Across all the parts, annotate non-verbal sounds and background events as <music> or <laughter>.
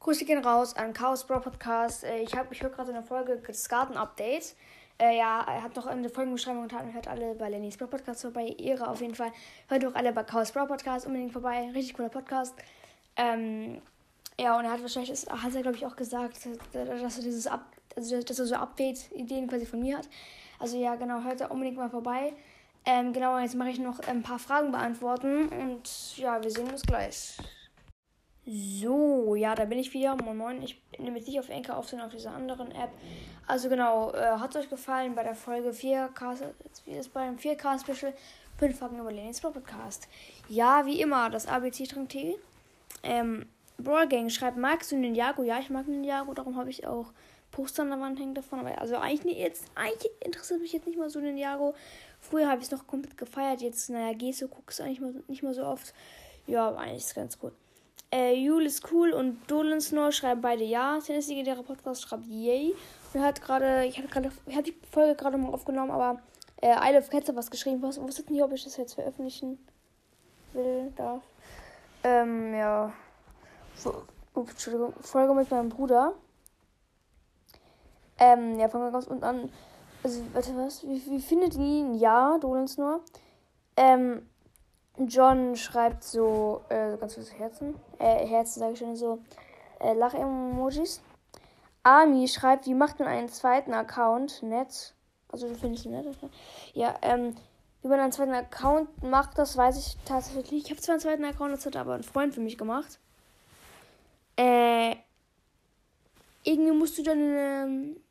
Grüße gehen raus an Chaos Bro Podcast. Äh, ich, hab, ich höre gerade eine Folge des Garten-Updates. Äh, ja, er hat noch eine Folgenbeschreibung getan. Hört alle bei Lennys Bro Podcast vorbei. Ehre auf jeden Fall. Hört auch alle bei Chaos Bro Podcast unbedingt vorbei. Richtig cooler Podcast. Ähm, ja, und er hat wahrscheinlich, das hat er glaube ich auch gesagt, dass er dieses Up, also dass er so Update-Ideen quasi von mir hat. Also ja, genau, hört da unbedingt mal vorbei. Ähm, genau, jetzt mache ich noch ein paar Fragen beantworten und ja, wir sehen uns gleich. So, ja, da bin ich wieder. Moin Moin. Ich nehme jetzt nicht auf Enker auf, sondern auf dieser anderen App. Also genau, äh, hat es euch gefallen bei der Folge 4K, wie ist beim 4K Special 5 Fragen über Lenins Podcast. Ja, wie immer, das ABC-Trank-T. Ähm, Brawl Gang schreibt, magst du Ninjago? Ja, ich mag Ninjago, darum habe ich auch Poster an der Wand hängen davon. Aber also eigentlich, jetzt, eigentlich interessiert mich jetzt nicht mal so Ninjago. Früher habe ich es noch komplett gefeiert, jetzt, naja, Geso gucke es eigentlich mal, nicht mehr so oft. Ja, aber eigentlich ist es ganz gut. Äh, Jule ist cool und Dolan Snow schreiben beide ja. Tennessee der Podcast schreibt yay. Und hat gerade, ich habe gerade, ich habe die Folge gerade mal aufgenommen, aber äh, Isle of Cats hat was geschrieben. Was wusste nicht, ob ich das jetzt veröffentlichen will, darf. Ähm, ja. Ups, Entschuldigung. Folge mit meinem Bruder. Ähm, ja, fangen wir ganz unten an. Also, warte, was? Wie, wie findet ihr ihn? Ja, Dolan Snow. Ähm, John schreibt so, äh, ganz viele Herzen, äh, Herzen sage ich schon, so, äh, Lach-Emojis. Ami schreibt, wie macht man einen zweiten Account? Nett. Also, du findest ihn nett? Ja, ähm, wie man einen zweiten Account macht, das weiß ich tatsächlich. Ich habe zwar einen zweiten Account, das hat aber ein Freund für mich gemacht. Äh, irgendwie musst du dann, ähm, äh,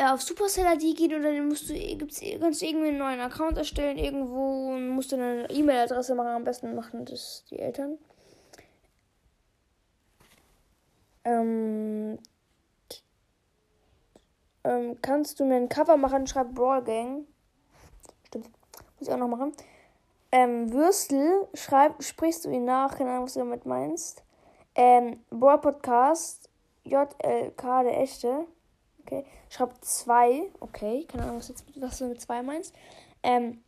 auf Supercell ID gehen und dann musst du, gibt's, kannst du irgendwie einen neuen Account erstellen irgendwo und musst du eine E-Mail-Adresse machen. Am besten machen das die Eltern. Ähm, ähm, kannst du mir ein Cover machen? Schreib Brawl Gang. Stimmt. Muss ich auch noch machen. Ähm, Würstel, schreib, sprichst du ihn nach? Keine Ahnung, was du damit meinst. Ähm, Brawl Podcast. JLK, der echte. Okay. Schreibt 2. Okay. Keine Ahnung, was, jetzt, was du mit 2 meinst. Ähm,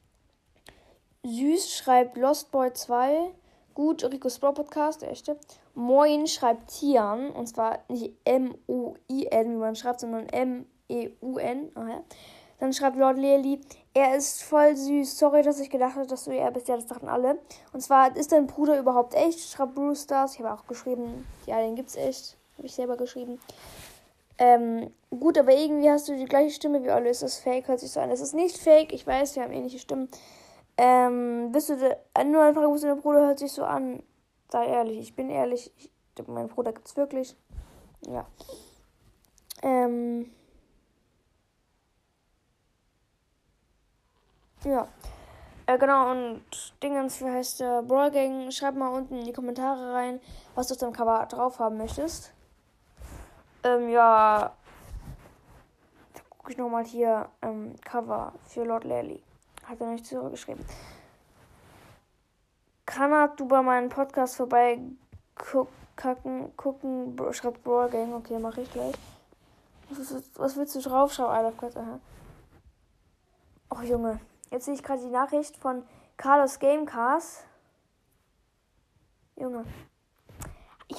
Süß schreibt Lost Boy 2. Gut, Rico's Brawl Podcast, der echte. Moin schreibt Tian. Und zwar nicht M-O-I-N, wie man schreibt, sondern M-E-U-N. Ah, ja. Dann schreibt Lord Lely, er ist voll süß. Sorry, dass ich gedacht habe, dass du er bist. Ja, das dachten alle. Und zwar, ist dein Bruder überhaupt echt? Schreibt Bruce Stars. Ich habe auch geschrieben, ja, den gibt's echt. Habe ich selber geschrieben. Ähm, gut, aber irgendwie hast du die gleiche Stimme wie Olli. Ist das fake? Hört sich so an. Das ist nicht fake. Ich weiß, wir haben ähnliche Stimmen. Ähm, bist du äh, nur eine Frage, dein Bruder hört sich so an? Sei ehrlich, ich bin ehrlich. Ich, mein Bruder gibt's wirklich. Ja. Ähm. Ja. Äh, genau, und Dingens, wie heißt der? Brawl Gang, schreib mal unten in die Kommentare rein, was du auf deinem Cover drauf haben möchtest. Ähm, ja. Da gucke ich nochmal hier ähm, Cover für Lord Lely. Hat er nicht zurückgeschrieben. Kann du bei meinem Podcast vorbei kacken, gucken, schreibt Brawl Gang. Okay, mache ich gleich. Was, was willst du draufschauen, Alter? Gott, aha. Och, Junge. Jetzt sehe ich gerade die Nachricht von Carlos Gamecast. Junge.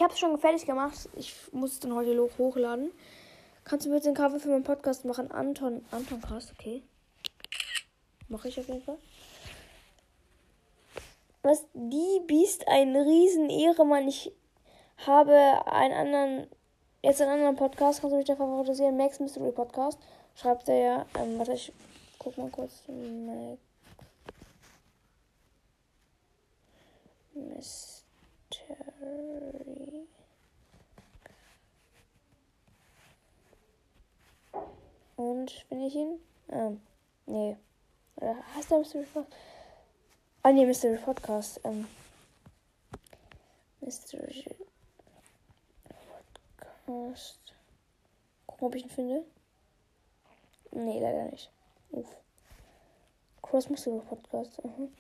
Ich habe es schon fertig gemacht. Ich muss es dann heute hochladen. Kannst du bitte den Cover für meinen Podcast machen? Anton. Anton Cast, okay. Mache ich auf jeden Fall. Was? Die Biest ein riesen Ehremann. Ich habe einen anderen. Jetzt einen anderen Podcast. Kannst du mich da favorisieren? Max Mystery Podcast. Schreibt er ja. Ähm, warte, ich guck mal kurz. Max. Mystery. Und finde ich ihn? Ähm, nee. Oder heißt der Mystery Podcast? Ah, nee, Mystery Podcast. Ähm, Mystery Podcast. Gucken, ob ich ihn finde. Nee, leider nicht. Uff. Cross Mystery Podcast. Mhm.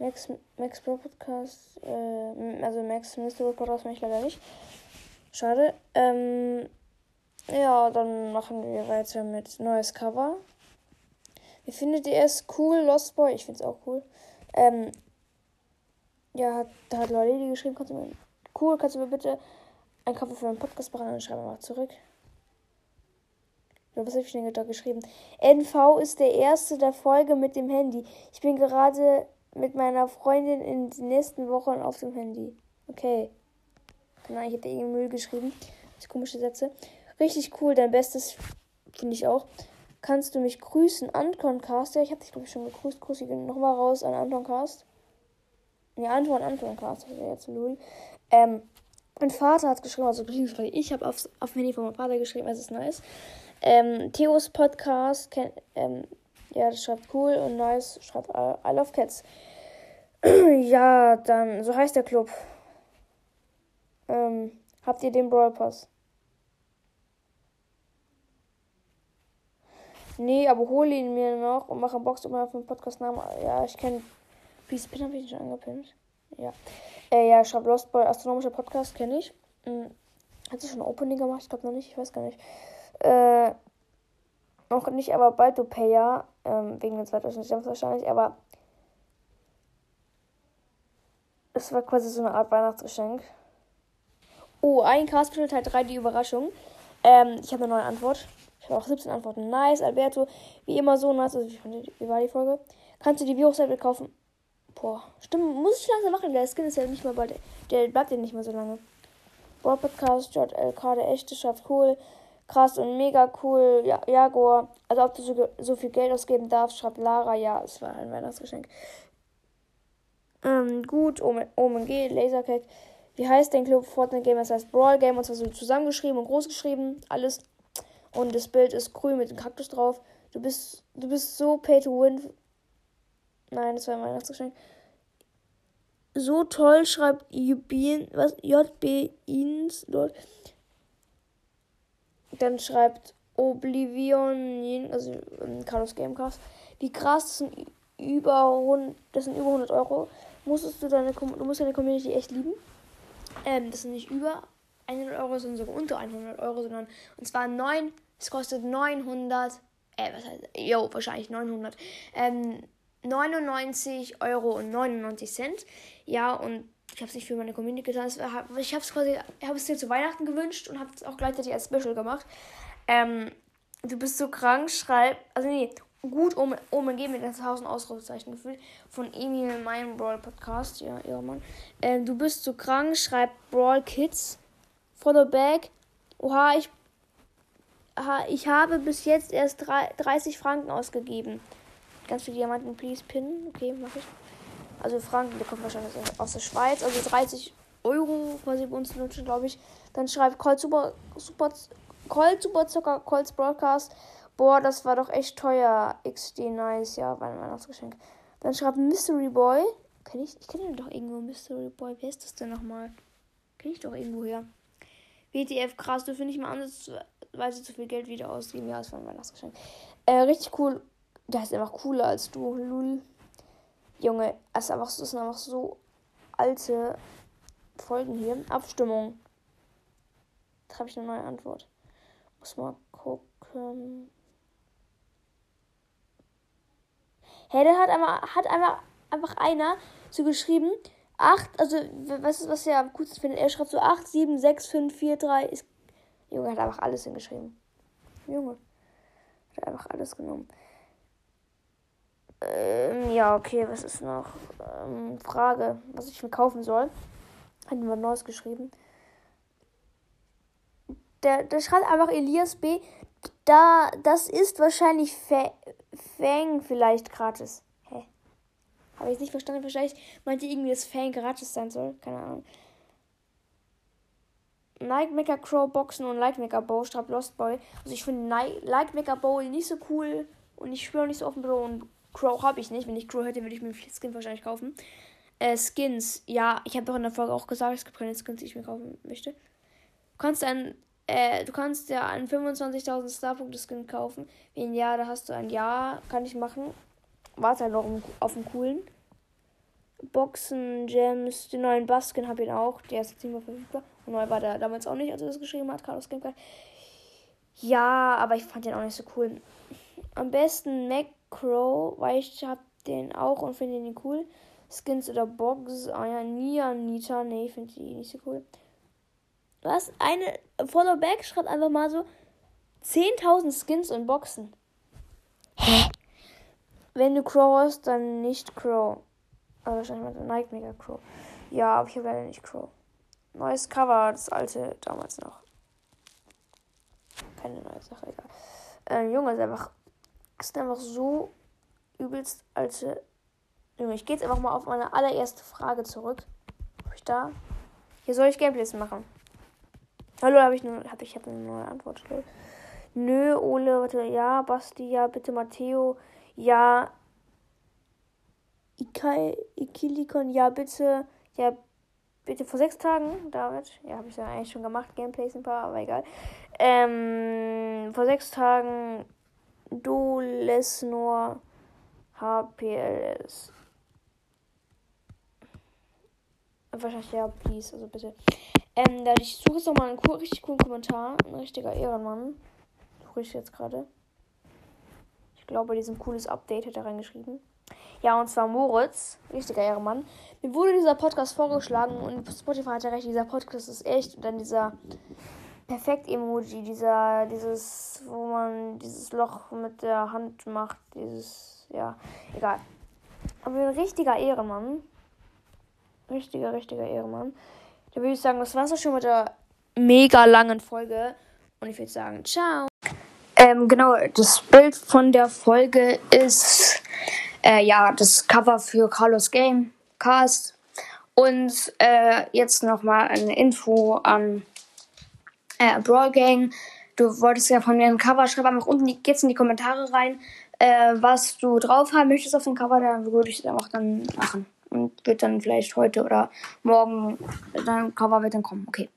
Max, Max Pro Podcast, äh, also Max Mystery Podcast mache ich leider nicht. Schade. Ähm, ja, dann machen wir weiter mit neues Cover. Wie findet ihr es? Cool, Lost Boy. Ich finde es auch cool. Ähm, ja, hat, da hat Lolli geschrieben. Kannst du mir Cool, kannst du mir bitte einen Kaffee für einen Podcast machen? Dann schreiben wir mal zurück. Was habe ich denn da geschrieben? NV ist der erste der Folge mit dem Handy. Ich bin gerade mit meiner Freundin in den nächsten Wochen auf dem Handy. Okay. Genau, ich habe da irgendwie Müll geschrieben. Das komische Sätze. Richtig cool, dein Bestes finde ich auch. Kannst du mich grüßen? Anton Cast. Ja, ich habe dich, glaube ich, schon gegrüßt. Grüße nochmal raus an Anton Cast. Ja, Anton, Anton Cast. Das jetzt null. Ähm, mein Vater hat geschrieben, also ich habe aufs, auf dem Handy von meinem Vater geschrieben, es ist nice. Ähm, Theos Podcast, kenn, ähm, ja, das schreibt cool und nice, schreibt I, love Cats. <clears throat> ja, dann, so heißt der Club. Ähm, habt ihr den Brawl Pass? Nee, aber hole ihn mir noch und mache Box immer auf den Podcast-Namen. Ja, ich kenne. Peace Pin habe ich schon angepinnt. Ja. Äh, ja, schreibt Lost Boy, astronomischer Podcast, kenne ich. Hm. Hat sie schon Opening gemacht? Ich glaube noch nicht, ich weiß gar nicht. Äh, noch nicht, aber bald du Payer. Ähm, wegen den 2000 Gems wahrscheinlich, aber. Es war quasi so eine Art Weihnachtsgeschenk. Oh, ein Cast Teil 3, die Überraschung. Ähm, ich habe eine neue Antwort. Ich habe auch 17 Antworten. Nice, Alberto. Wie immer so nice. Also, wie war die Folge? Kannst du die Virus-Level kaufen? Boah, stimmt. Muss ich langsam machen. Der Skin ist ja nicht mehr bald. Der bleibt ja nicht mehr so lange. Boah, Podcast, JLK, der echte, schafft cool. Krass und mega cool. Ja, Jaguar. Also, ob du so, so viel Geld ausgeben darfst, schreibt Lara. Ja, es war ein Weihnachtsgeschenk. Ähm, gut. Omen, Omen G, Lasercake. Wie heißt dein Club Fortnite Game? Das heißt Brawl Game und zwar so zusammengeschrieben und groß geschrieben. Alles und das Bild ist grün mit dem Kaktus drauf. Du bist, du bist so pay to win. Nein, das war ein Weihnachtsgeschenk. So toll schreibt JB, was? JB Ins dort. Dann schreibt Oblivion, also um, Carlos Gamecast. Wie krass, das sind über, das sind über 100 Euro. Musstest du deine, du musst deine Community echt lieben. Ähm, das sind nicht über 100 Euro, sondern sogar unter 100 Euro, sondern und zwar 9, es kostet 900, äh, was heißt, jo, wahrscheinlich 900, ähm, 99 Euro und 99 Cent. Ja, und ich habe es nicht für meine Community getan. Ich habe es quasi, habe es dir zu Weihnachten gewünscht und habe es auch gleichzeitig als Special gemacht. Ähm, du bist so krank, schreib, also nee, gut um, OMG mit 1000 Ausrufezeichen gefühlt von Emil, meinem Brawl Podcast, ja, ja Mann. Ähm, du bist so krank, schreibt Brawl Kids. Follow back. Oha, ich, aha, ich habe bis jetzt erst 30 Franken ausgegeben. Ganz viele Diamanten, please pin. Okay, mach ich. Also Franken, der kommt wahrscheinlich aus der Schweiz. Also 30 Euro quasi bei uns nutzen, glaube ich. Dann schreibt Colt Super, Zucker, Colts Broadcast. Boah, das war doch echt teuer. XD nice, ja, war ein Weihnachtsgeschenk. Dann schreibt Mystery Boy. Kenn ich, ich kenne den doch irgendwo, Mystery Boy. Wer ist das denn nochmal? Kenne ich doch irgendwo her. WTF, krass, du findest mal ansatzweise zu viel Geld wieder ausgeben. Ja, das war ein Weihnachtsgeschenk. Äh, richtig cool. Der ist einfach cooler als du, Lul. Junge, es ist einfach, das sind einfach so alte Folgen hier. Abstimmung. Da habe ich eine neue Antwort. Muss mal gucken. Hey, der hat einfach, hat einfach, einfach einer so geschrieben, 8, also was ist, was er am coolsten findet? Er schreibt so 8, 7, 6, 5, 4, 3. Ist, Junge hat einfach alles hingeschrieben. Junge. Hat einfach alles genommen. Ähm, ja, okay, was ist noch? Ähm, Frage, was ich mir kaufen soll. Hat jemand Neues geschrieben. Der, der schreibt einfach Elias B. Da, das ist wahrscheinlich Fang vielleicht gratis. Habe ich nicht verstanden. Wahrscheinlich meinte irgendwie, dass Fan gratis sein soll. Keine Ahnung. Nightmaker Crow Boxen und Lightmaker Bow schreibt Lost Boy. Also ich finde Lightmaker Bow nicht so cool und ich spiele auch nicht so offen Bro und Crow habe ich nicht. Wenn ich Crow hätte, würde ich mir Skin wahrscheinlich kaufen. Äh, Skins, ja, ich habe doch in der Folge auch gesagt, es gibt keine Skins, die ich mir kaufen möchte. Du kannst ein, äh, du kannst ja einen 25.000 Starpunkte Skin kaufen. Wenn ja, da hast du ein Ja, kann ich machen warte halt noch auf den coolen. Boxen, Gems, den neuen Baskin habe ich auch. Der ist jetzt nicht mehr verfügbar. Und neu war der damals auch nicht, als er das geschrieben hat, Carlos Gamecard. Ja, aber ich fand den auch nicht so cool. Am besten Macro, weil ich habe den auch und finde den cool. Skins oder Box. Ah ja, Nia, Nita. Nee, finde die nicht so cool. Was? Eine Followback schreibt einfach mal so 10.000 Skins und Boxen. Hä? Wenn du Crow hast, dann nicht Crow. Also wahrscheinlich mal Nike Mega Crow. Ja, aber ich habe leider nicht Crow. Neues Cover, das alte damals noch. Keine neue Sache, egal. Äh, Junge, ist einfach, ist einfach so übelst alte. Junge, ich gehe jetzt einfach mal auf meine allererste Frage zurück. Ob ich da. Hier soll ich Gameplays machen. Hallo, habe ich nur, habe ich eine neue Antwort. Nö, Ole, warte, ja, Basti, ja, bitte Matteo, ja, Ikai, Ikilikon, ja, bitte, ja, bitte vor sechs Tagen, David, ja, habe ich ja eigentlich schon gemacht, Gameplays ein paar, aber egal. Ähm, vor sechs Tagen, du Lesnor, HPLS. Wahrscheinlich ja, please, also bitte. Ähm, da ich suche jetzt nochmal einen cool, richtig coolen Kommentar. Ein richtiger Ehrenmann. Suche ich jetzt gerade. Ich glaube, diesen cooles Update hat er reingeschrieben. Ja, und zwar Moritz, richtiger Ehrenmann. Mir wurde dieser Podcast vorgeschlagen und Spotify hat ja recht, dieser Podcast ist echt. Und dann dieser Perfekt-Emoji, dieser, dieses, wo man dieses Loch mit der Hand macht, dieses, ja, egal. Aber ein richtiger Ehrenmann. Richtiger, richtiger Ehrenmann. Da würde ich sagen, das war's auch schon mit der mega langen Folge. Und ich würde sagen, ciao. Ähm, genau, das Bild von der Folge ist äh, ja das Cover für Carlos Game Cast. Und äh, jetzt nochmal eine Info an äh, Brawl Gang. Du wolltest ja von mir ein Cover schreiben, einfach unten die, geht's in die Kommentare rein, äh, was du drauf haben möchtest auf dem Cover, dann würde ich es einfach dann machen. Und wird dann vielleicht heute oder morgen, dein Cover wird dann kommen. Okay.